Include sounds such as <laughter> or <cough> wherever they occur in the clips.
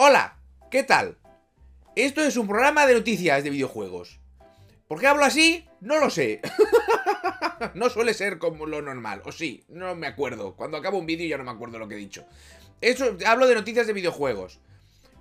Hola, ¿qué tal? Esto es un programa de noticias de videojuegos. ¿Por qué hablo así? No lo sé. <laughs> no suele ser como lo normal. O sí, no me acuerdo. Cuando acabo un vídeo ya no me acuerdo lo que he dicho. Eso, hablo de noticias de videojuegos.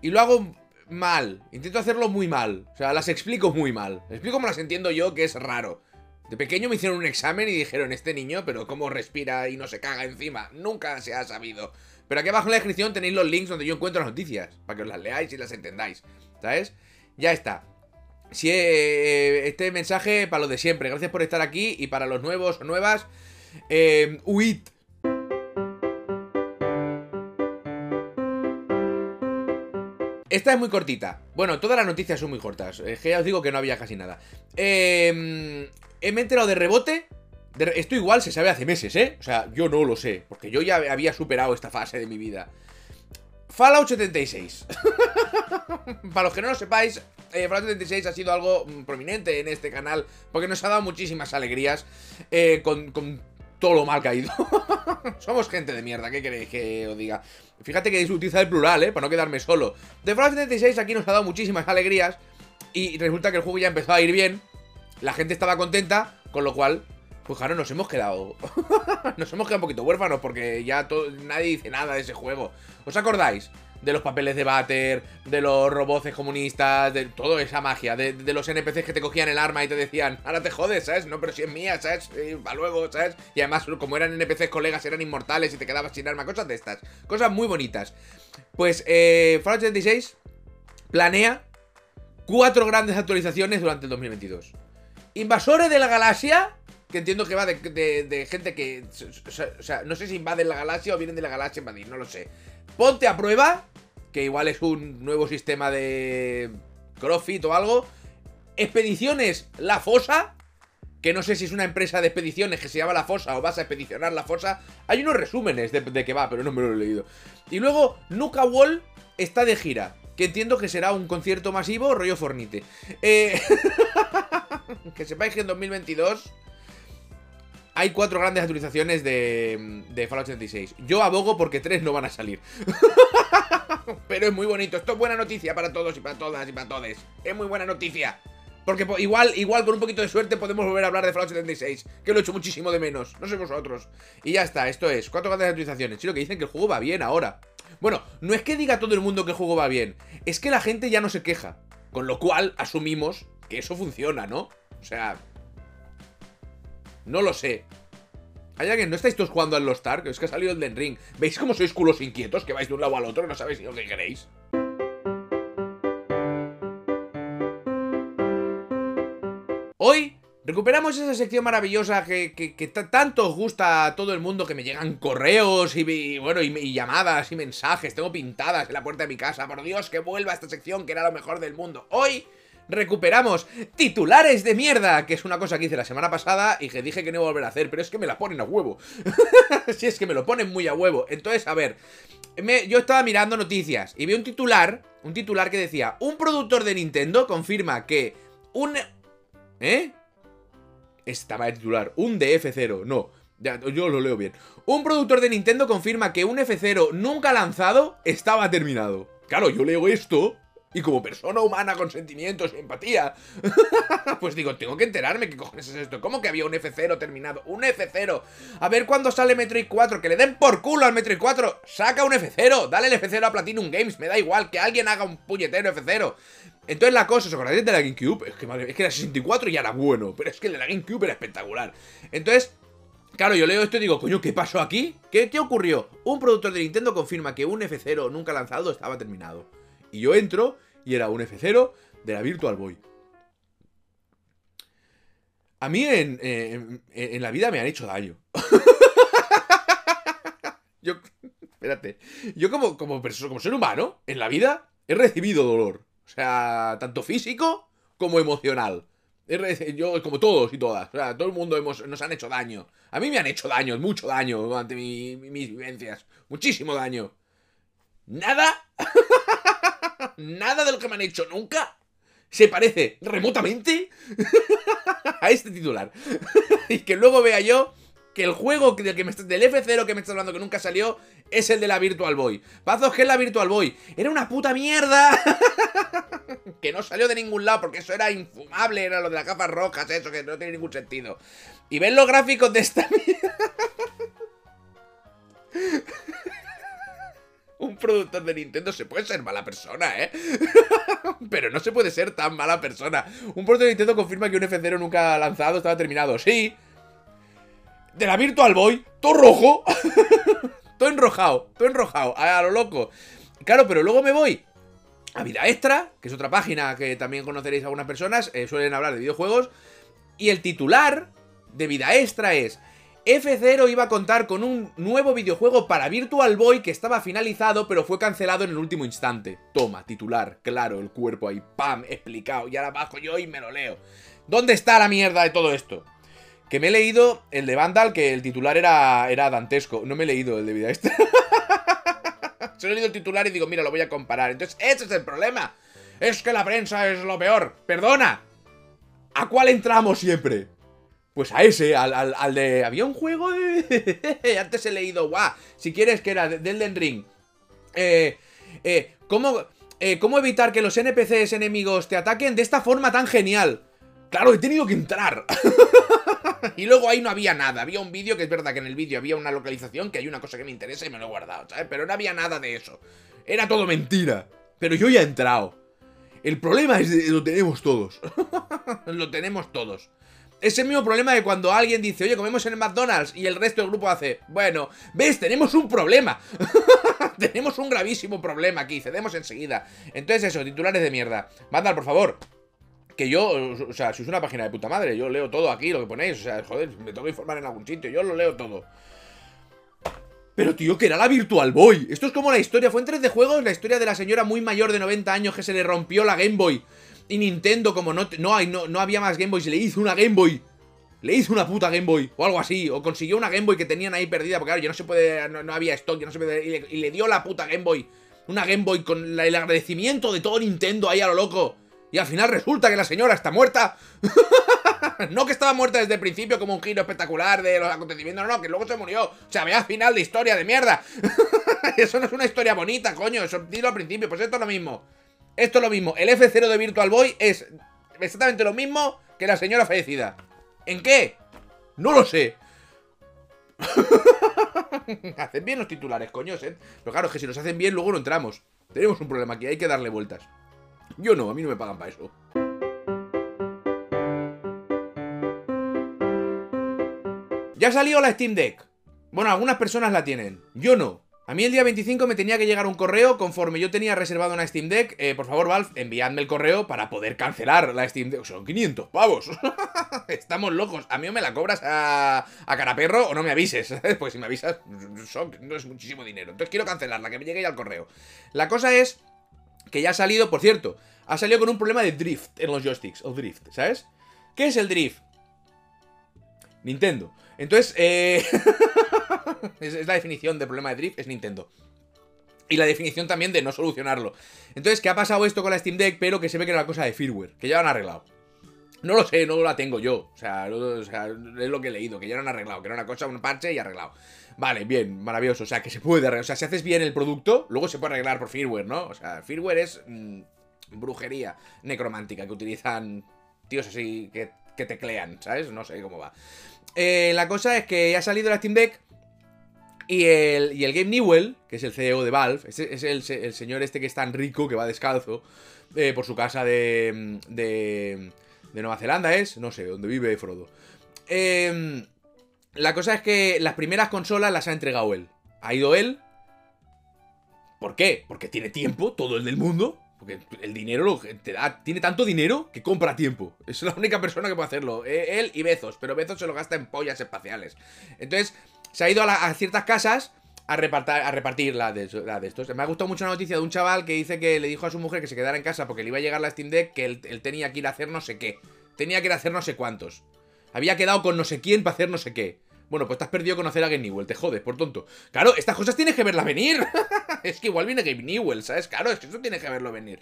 Y lo hago mal. Intento hacerlo muy mal. O sea, las explico muy mal. Explico como las entiendo yo, que es raro. De pequeño me hicieron un examen y dijeron, este niño, pero cómo respira y no se caga encima. Nunca se ha sabido. Pero aquí abajo en la descripción tenéis los links donde yo encuentro las noticias. Para que os las leáis y las entendáis. ¿Sabes? Ya está. Si eh, este mensaje para lo de siempre. Gracias por estar aquí. Y para los nuevos o nuevas, eh. Esta es muy cortita. Bueno, todas las noticias son muy cortas. Es que ya os digo que no había casi nada. Eh, me he enterado de rebote. Esto igual se sabe hace meses, ¿eh? O sea, yo no lo sé. Porque yo ya había superado esta fase de mi vida. Fallout 76. <laughs> Para los que no lo sepáis, eh, Fallout 76 ha sido algo mm, prominente en este canal. Porque nos ha dado muchísimas alegrías. Eh, con, con todo lo mal ido. <laughs> Somos gente de mierda, ¿qué queréis que os diga? Fíjate que utiliza el plural, ¿eh? Para no quedarme solo. The Fallout 76 aquí nos ha dado muchísimas alegrías. Y resulta que el juego ya empezó a ir bien. La gente estaba contenta, con lo cual, pues claro, nos hemos quedado. <laughs> nos hemos quedado un poquito huérfanos porque ya nadie dice nada de ese juego. ¿Os acordáis? de los papeles de váter, de los robots comunistas, de toda esa magia, de, los NPCs que te cogían el arma y te decían, ahora te jodes, ¿sabes? No, pero si es mía, ¿sabes? para luego, ¿sabes? Y además, como eran NPCs colegas, eran inmortales y te quedabas sin arma, cosas de estas. Cosas muy bonitas. Pues, eh, Fallout 86 planea cuatro grandes actualizaciones durante el 2022. Invasores de la galaxia, que entiendo que va de, gente que... O sea, no sé si invaden la galaxia o vienen de la galaxia a invadir, no lo sé. Ponte a prueba, que igual es un nuevo sistema de CrossFit o algo. Expediciones La Fosa, que no sé si es una empresa de expediciones que se llama La Fosa o vas a expedicionar La Fosa. Hay unos resúmenes de, de que va, pero no me lo he leído. Y luego Nuka Wall está de gira, que entiendo que será un concierto masivo rollo Fornite. Eh, <laughs> que sepáis que en 2022 hay cuatro grandes actualizaciones de, Fallout 76. Yo abogo porque tres no van a salir. <laughs> Pero es muy bonito. Esto es buena noticia para todos y para todas y para todos. Es muy buena noticia. Porque igual, igual con un poquito de suerte podemos volver a hablar de Fallout 76. Que lo he hecho muchísimo de menos. No sé vosotros. Y ya está, esto es. Cuatro grandes actualizaciones. Sí, lo que dicen que el juego va bien ahora. Bueno, no es que diga todo el mundo que el juego va bien. Es que la gente ya no se queja. Con lo cual asumimos que eso funciona, ¿no? O sea, no lo sé. ¿Hay alguien? ¿No estáis todos jugando al Lost Ark? Es que ha salido el Den Ring. ¿Veis cómo sois culos inquietos? Que vais de un lado al otro no sabéis lo que queréis. Hoy recuperamos esa sección maravillosa que, tanto os gusta a todo el mundo, que me llegan correos y, bueno, y, llamadas y mensajes, tengo pintadas en la puerta de mi casa. Por Dios, que vuelva esta sección que era lo mejor del mundo. Hoy recuperamos titulares de mierda, que es una cosa que hice la semana pasada y que dije que no iba a volver a hacer, pero es que me la ponen a huevo. <laughs> si es que me lo ponen muy a huevo. Entonces, a ver, yo estaba mirando noticias y vi un titular, un titular que decía, un productor de Nintendo confirma que un... ¿Eh? Estaba el titular, un de F0, no. Ya, yo lo leo bien. Un productor de Nintendo confirma que un F0 nunca lanzado estaba terminado. Claro, yo leo esto y como persona humana con sentimientos y empatía, <laughs> pues digo, tengo que enterarme qué cojones es esto. ¿Cómo que había un F0 terminado? Un F0. A ver cuándo sale Metroid 4. Que le den por culo al Metroid 4. Saca un F0. Dale el F0 a Platinum Games. Me da igual que alguien haga un puñetero F0. Entonces la cosa, ¿os acordáis de la GameCube? Es que, madre, es que la 64 ya era bueno, pero es que la GameCube era espectacular. Entonces, Claro, yo leo esto y digo, coño, ¿qué pasó aquí? ¿Qué, ¿Qué ocurrió? Un productor de Nintendo confirma que un F0 nunca lanzado estaba terminado. Y yo entro y era un F0 de la Virtual Boy. A mí en, la vida me han hecho daño. <laughs> yo, espérate, yo como, como, como ser humano, en la vida, he recibido dolor. O sea, tanto físico como emocional. Yo, como todos y todas, o sea, todo el mundo hemos, nos han hecho daño. A mí me han hecho daño, mucho daño durante mis vivencias. Muchísimo daño. Nada <laughs> nada de lo que me han hecho nunca se parece remotamente <laughs> a este titular. <laughs> y que luego vea yo que el juego del, que me, del F0 que me estás hablando que nunca salió es el de la Virtual Boy. Pazos, que es la Virtual Boy? Era una puta mierda. <laughs> que no salió de ningún lado porque eso era infumable, era lo de las gafas rojas, eso que no tiene ningún sentido. Y ven los gráficos de esta mierda. Un productor de Nintendo se puede ser mala persona, ¿eh? <laughs> Pero no se puede ser tan mala persona. Un productor de Nintendo confirma que un F0 nunca lanzado estaba terminado. Sí. De la Virtual Boy, todo rojo. <laughs> todo enrojado, todo enrojado, a lo loco. Claro, pero luego me voy a Vida Extra, que es otra página que también conoceréis algunas personas, eh, suelen hablar de videojuegos. Y el titular de Vida Extra es F0 iba a contar con un nuevo videojuego para Virtual Boy que estaba finalizado pero fue cancelado en el último instante. Toma, titular, claro, el cuerpo ahí, pam, explicado. Y ahora bajo yo y me lo leo. ¿Dónde está la mierda de todo esto? Que me he leído el de Vandal, que el titular era, era dantesco. No me he leído el de Vida Extra. <laughs> Solo he leído el titular y digo, mira, lo voy a comparar. Entonces, ese es el problema. Es que la prensa es lo peor. Perdona. ¿A cuál entramos siempre? Pues a ese, al, de... Había un juego de... <laughs> Antes he leído, guau, si quieres que era de Elden Ring. Eh, eh, ¿cómo, eh, ¿Cómo evitar que los NPCs enemigos te ataquen de esta forma tan genial? Claro, he tenido que entrar. <laughs> y luego ahí no había nada. Había un vídeo, que es verdad que en el vídeo había una localización, que hay una cosa que me interesa y me lo he guardado, ¿sabes? Pero no había nada de eso. Era todo mentira. Pero yo ya he entrado. El problema es que lo tenemos todos. <laughs> lo tenemos todos. Es el mismo problema de cuando alguien dice, oye, comemos en el McDonald's y el resto del grupo hace, bueno, ves, tenemos un problema. <laughs> tenemos un gravísimo problema aquí, cedemos enseguida. Entonces eso, titulares de mierda. Mandar, por favor. Que yo, o sea, si es una página de puta madre, yo leo todo aquí, lo que ponéis, o sea, joder, me tengo que informar en algún sitio, yo lo leo todo. Pero tío, que era la Virtual Boy. Esto es como la historia, fue en 3 de juegos, la historia de la señora muy mayor de 90 años que se le rompió la Game Boy. Y Nintendo, como no, no, hay, no, no había más Game Boys, le hizo una Game Boy. Le hizo una puta Game Boy, o algo así, o consiguió una Game Boy que tenían ahí perdida, porque claro, ya no se puede, no, había stock, ya no se puede, y le, dio la puta Game Boy. Una Game Boy con el agradecimiento de todo Nintendo ahí a lo loco. Y al final resulta que la señora está muerta. <laughs> no que estaba muerta desde el principio como un giro espectacular de los acontecimientos, no, no, que luego se murió. O sea, vea final de historia de mierda. <laughs> eso no es una historia bonita, coño, eso dilo al principio, pues esto es lo mismo. Esto es lo mismo. El F0 de Virtual Boy es exactamente lo mismo que la señora fallecida. ¿En qué? No lo sé. <laughs> hacen bien los titulares, coños, ¿eh? Pero claro, es que si los hacen bien, luego no entramos. Tenemos un problema aquí, hay que darle vueltas. Yo no, a mí no me pagan para eso. Ya salió la Steam Deck. Bueno, algunas personas la tienen. Yo no. A mí el día 25 me tenía que llegar un correo conforme yo tenía reservado una Steam Deck. Eh, por favor, Valve, enviadme el correo para poder cancelar la Steam Deck. Son 500 pavos. <laughs> Estamos locos. A mí o me la cobras a, a caraperro o no me avises. pues si me avisas, no es muchísimo dinero. Entonces quiero cancelarla, que me llegue ya el correo. La cosa es que ya ha salido, por cierto, ha salido con un problema de drift en los joysticks. O drift, ¿sabes? ¿Qué es el drift? Nintendo. Entonces, eh... <laughs> <laughs> es, la definición de problema de drift, es Nintendo. Y la definición también de no solucionarlo. Entonces, ¿qué ha pasado esto con la Steam Deck? Pero que se ve que era una cosa de firmware, que ya lo han arreglado. No lo sé, no la tengo yo. O sea, es lo que he leído, que ya lo han arreglado, que era una cosa, un parche y arreglado. Vale, bien, maravilloso. O sea, que se puede arreglar. O sea, si haces bien el producto, luego se puede arreglar por firmware, ¿no? O sea, firmware es mm, brujería necromántica que utilizan tíos así que, que teclean, ¿sabes? No sé cómo va. Eh, la cosa es que ha salido la Steam Deck y el, y el Game Newell, que es el CEO de Valve, es, es el, señor este que es tan rico que va descalzo eh, por su casa de, de, de, Nueva Zelanda, es, no sé, donde vive Frodo. Em, la cosa es que las primeras consolas las ha entregado él. Ha ido él. ¿Por qué? Porque tiene tiempo, todo el del mundo. Porque el dinero te da. Tiene tanto dinero que compra tiempo. Es la única persona que puede hacerlo. Eh, él y Bezos. Pero Bezos se lo gasta en pollas espaciales. Entonces, se ha ido a, ciertas casas a, repartir, a repartir la de, estos. Me ha gustado mucho la noticia de un chaval que dice que le dijo a su mujer que se quedara en casa porque le iba a llegar la Steam Deck, que él, tenía que ir a hacer no sé qué. Tenía que ir a hacer no sé cuántos. Había quedado con no sé quién para hacer no sé qué. Bueno, pues te has perdido conocer a Game Newell, te jodes, por tonto. Claro, estas cosas tienes que verlas venir. <laughs> es que igual viene Game Newell, ¿sabes? Claro, es que eso tienes que verlo venir.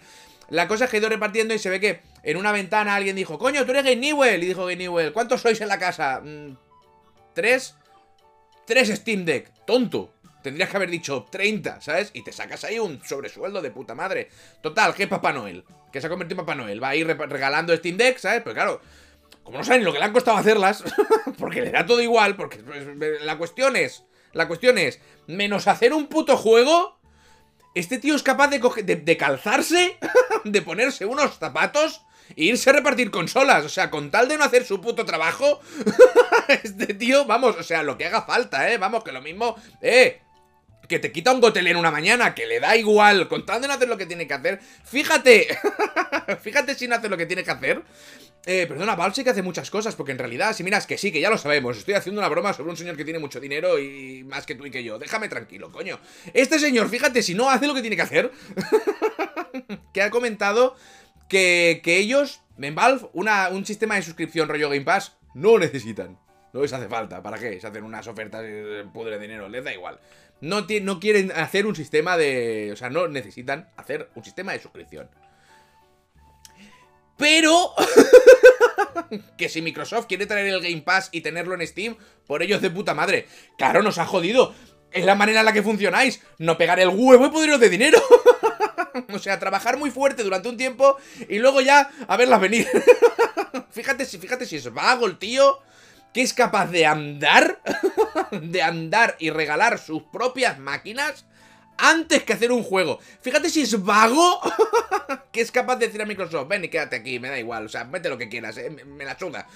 La cosa es que he ido repartiendo y se ve que en una ventana alguien dijo, coño, tú eres Game Newell. Y dijo Game Newell, ¿cuántos sois en la casa? Mm, ¿Tres? Tres Steam Deck, tonto. Tendrías que haber dicho 30, ¿sabes? Y te sacas ahí un sobresueldo de puta madre. Total, que Papá Noel, que se ha convertido en Papá Noel, va a ir regalando Steam Deck, ¿sabes? Pero claro, como no saben lo que le han costado hacerlas, <laughs> porque le da todo igual, porque la cuestión es, la cuestión es, menos hacer un puto juego, este tío es capaz de, de calzarse, <laughs> de ponerse unos zapatos e irse a repartir consolas. O sea, con tal de no hacer su puto trabajo, <laughs> este tío, vamos, o sea, lo que haga falta, ¿eh? Vamos, que lo mismo, ¿eh? que te quita un gotel en una mañana, que le da igual, con tal de no hacer lo que tiene que hacer. Fíjate, <laughs> fíjate si no hace lo que tiene que hacer. Eh, perdona, que hace muchas cosas, porque en realidad, si miras que sí, que ya lo sabemos, estoy haciendo una broma sobre un señor que tiene mucho dinero y más que tú y que yo. Déjame tranquilo, coño. Este señor, fíjate, si no hace lo que tiene que hacer, <laughs> que ha comentado que, que ellos, en Valve, una, un sistema de suscripción rollo Game Pass, no necesitan. No les hace falta. ¿Para qué? Se hacen unas ofertas y pudre dinero. Les da igual. No, no quieren hacer un sistema de... O sea, no necesitan hacer un sistema de suscripción. Pero... <laughs> que si Microsoft quiere traer el Game Pass y tenerlo en Steam, por ellos de puta madre. Claro, nos ha jodido. Es la manera en la que funcionáis. No pegar el huevo y poderos de dinero. <laughs> o sea, trabajar muy fuerte durante un tiempo y luego ya a verlas venir. <laughs> fíjate, si, fíjate si es vago el tío que es capaz de andar, de andar y regalar sus propias máquinas antes que hacer un juego. Fíjate si es vago <laughs> que es capaz de decir a Microsoft, ven y quédate aquí, me da igual, o sea, mete lo que quieras, eh, me, la suda.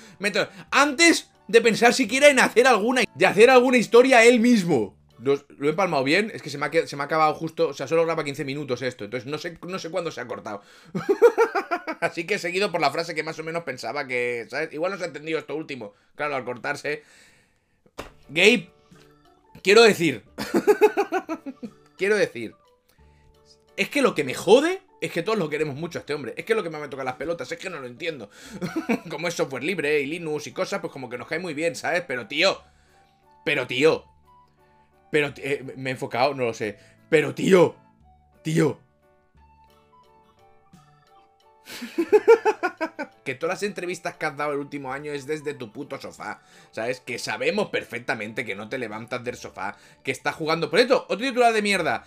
Antes de pensar siquiera en hacer alguna, de hacer alguna historia él mismo. Lo, he empalmado bien, es que se me, ha, se me ha acabado justo, o sea, solo graba 15 minutos esto, entonces no sé, no sé cuándo se ha cortado. <laughs> Así que he seguido por la frase que más o menos pensaba que, ¿sabes? Igual no se ha entendido esto último, claro, al cortarse. Gabe, quiero decir, <laughs> quiero decir, es que lo que me jode es que todos lo queremos mucho a este hombre. Es que lo que me toca las pelotas, es que no lo entiendo. <laughs> como es software libre y Linux y cosas, pues como que nos cae muy bien, ¿sabes? Pero tío, pero tío, pero eh, me he enfocado, no lo sé. Pero tío, tío. <laughs> que todas las entrevistas que has dado el último año es desde tu puto sofá. ¿Sabes? Que sabemos perfectamente que no te levantas del sofá. Que estás jugando. Por esto, otro titular de mierda.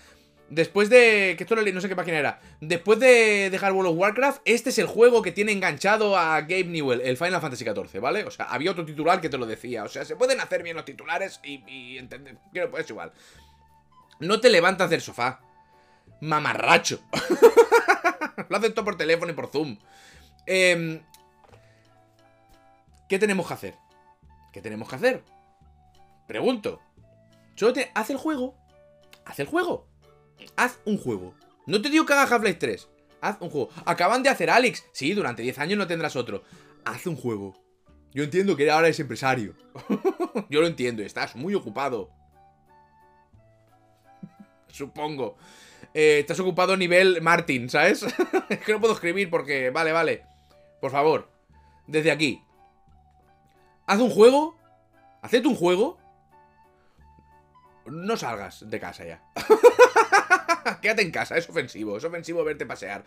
Después de... Que esto no sé qué página era. Después de dejar World of Warcraft, este es el juego que tiene enganchado a Gabe Newell, el Final Fantasy XIV, ¿vale? O sea, había otro titular que te lo decía. O sea, se pueden hacer bien los titulares y, y entender... Que pues igual. No te levantas del sofá. Mamarracho. <laughs> <laughs> lo hacen todo por teléfono y por Zoom. Eh, ¿Qué tenemos que hacer? ¿Qué tenemos que hacer? Pregunto. Te... Haz el juego. Haz el juego. Haz un juego. No te digo que haga Half-Life 3. Haz un juego. Acaban de hacer Alex. Sí, durante 10 años no tendrás otro. Haz un juego. Yo entiendo que ahora es empresario. <laughs> Yo lo entiendo, estás muy ocupado. <laughs> Supongo. Eh, estás ocupado nivel Martin, ¿sabes? <laughs> es que no puedo escribir porque... Vale, vale. Por favor. Desde aquí. Haz un juego. Haced un juego. No salgas de casa ya. <laughs> Quédate en casa, es ofensivo, es ofensivo verte pasear.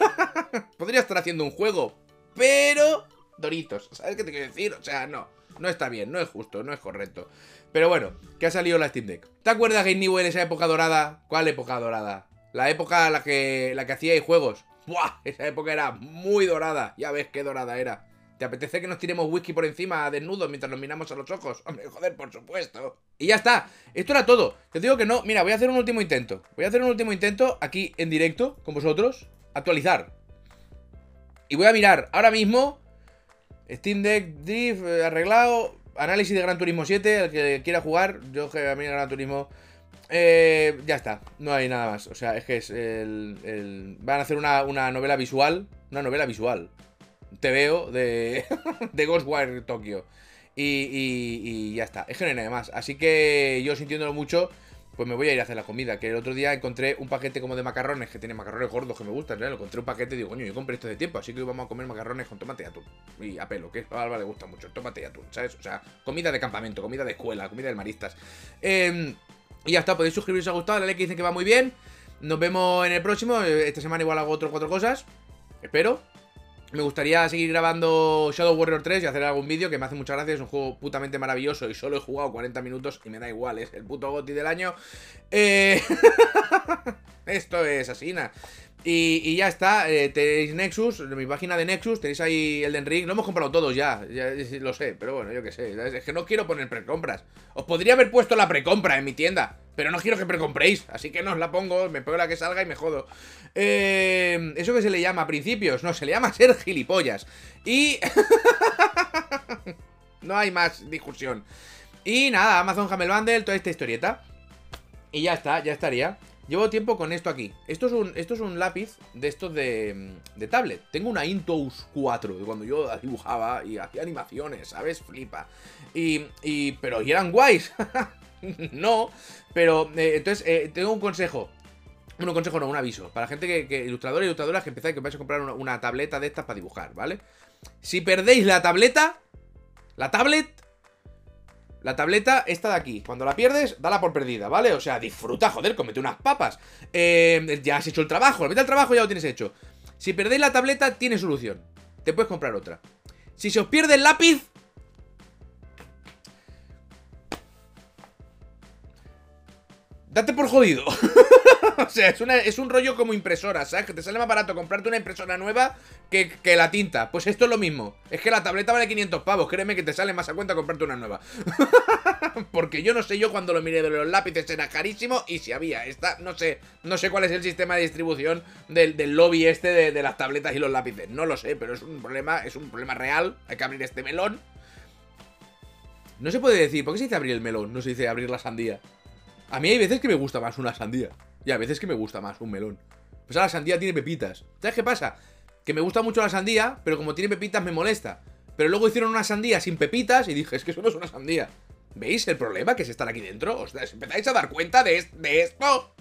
<laughs> Podría estar haciendo un juego, pero... Doritos, ¿sabes qué te quiero decir? O sea, no, no está bien, no es justo, no es correcto. Pero bueno, que ha salido la Steam Deck. ¿Te acuerdas, Game Newell, esa época dorada? ¿Cuál época dorada? La época la que, la que hacíais juegos. ¡Buah! Esa época era muy dorada. Ya ves qué dorada era. ¿Te apetece que nos tiremos whisky por encima desnudos mientras nos miramos a los ojos? Hombre, joder, por supuesto. Y ya está. Esto era todo. Te digo que no. Mira, voy a hacer un último intento. Voy a hacer un último intento aquí en directo con vosotros. Actualizar. Y voy a mirar ahora mismo. Steam Deck Drift eh, arreglado. Análisis de Gran Turismo 7. El que quiera jugar. Yo que a mí Gran Turismo. Eh, ya está, no hay nada más. O sea, es que es el. Van a hacer una, una novela visual. Una novela visual te veo de, <laughs> de Ghostwire Tokyo. Y, y, ya está, es que no hay nada más. Así que yo sintiéndolo mucho, pues me voy a ir a hacer la comida. Que el otro día encontré un paquete como de macarrones, que tiene macarrones gordos que me gustan, ¿no? Lo encontré un paquete y digo, coño, yo compré esto de tiempo, así que vamos a comer macarrones con tomate y atún. Y a pelo, que a Alba le gusta mucho, tomate y atún, ¿sabes? O sea, comida de campamento, comida de escuela, comida de maristas. Em, y ya está, podéis suscribiros si os ha gustado, la like que dice que va muy bien. Nos vemos en el próximo. Esta semana igual hago otro cuatro cosas. Espero. Me gustaría seguir grabando Shadow Warrior 3 y hacer algún vídeo que me hace mucha gracia. Es un juego putamente maravilloso y solo he jugado 40 minutos y me da igual, es el puto goti del año. Eh... <laughs> Esto es asina. Y, ya está, eh, tenéis Nexus, mi página de Nexus, tenéis ahí el Den Ring, lo hemos comprado todos ya, ya, lo sé, pero bueno, yo qué sé, es que no quiero poner precompras. Os podría haber puesto la precompra en mi tienda, pero no quiero que precompréis, así que no os la pongo, me pongo la que salga y me jodo. Eh, ¿Eso que se le llama? ¿Principios? No, se le llama ser gilipollas. Y... <laughs> no hay más discusión. Y nada, Amazon Hamel Bundle, toda esta historieta. Y ya está, ya estaría. Llevo tiempo con esto aquí. Esto es un, esto es un lápiz de estos de, de tablet. Tengo una Intuos 4 de cuando yo dibujaba y hacía animaciones, ¿sabes? Flipa. Y, y pero ¿y eran guays? <laughs> no, pero eh, entonces eh, tengo un consejo. Bueno, un consejo no, un aviso. Para gente que, que ilustradores y ilustradoras que empezáis que vais a comprar una tableta de estas para dibujar, ¿vale? Si perdéis la tableta, la tablet, la tableta, esta de aquí, cuando la pierdes, dala por perdida, ¿vale? O sea, disfruta, joder, comete unas papas. Eh, ya has hecho el trabajo, la mitad del trabajo ya lo tienes hecho. Si perdéis la tableta, tiene solución. Te puedes comprar otra. Si se os pierde el lápiz... Date por jodido. <laughs> <laughs> o sea, es, es, un rollo como impresora, ¿sabes? Que te sale más barato comprarte una impresora nueva que, que, la tinta. Pues esto es lo mismo. Es que la tableta vale 500 pavos. Créeme que te sale más a cuenta comprarte una nueva. <laughs> Porque yo no sé yo cuando lo miré de los lápices era carísimo y si había esta, no sé, no sé cuál es el sistema de distribución del, del lobby este de, de las tabletas y los lápices. No lo sé, pero es un problema, es un problema real. Hay que abrir este melón. No se puede decir, ¿por qué se dice abrir el melón? No se dice abrir la sandía. A mí hay veces que me gusta más una sandía. Y a veces que me gusta más un melón. Pues la sandía tiene pepitas. ¿Sabes qué pasa? Que me gusta mucho la sandía, pero como tiene pepitas me molesta. Pero luego hicieron una sandía sin pepitas y dije, es que eso no es una sandía. ¿Veis el problema que es estar aquí dentro? ¿Os empezáis a dar cuenta de, de esto?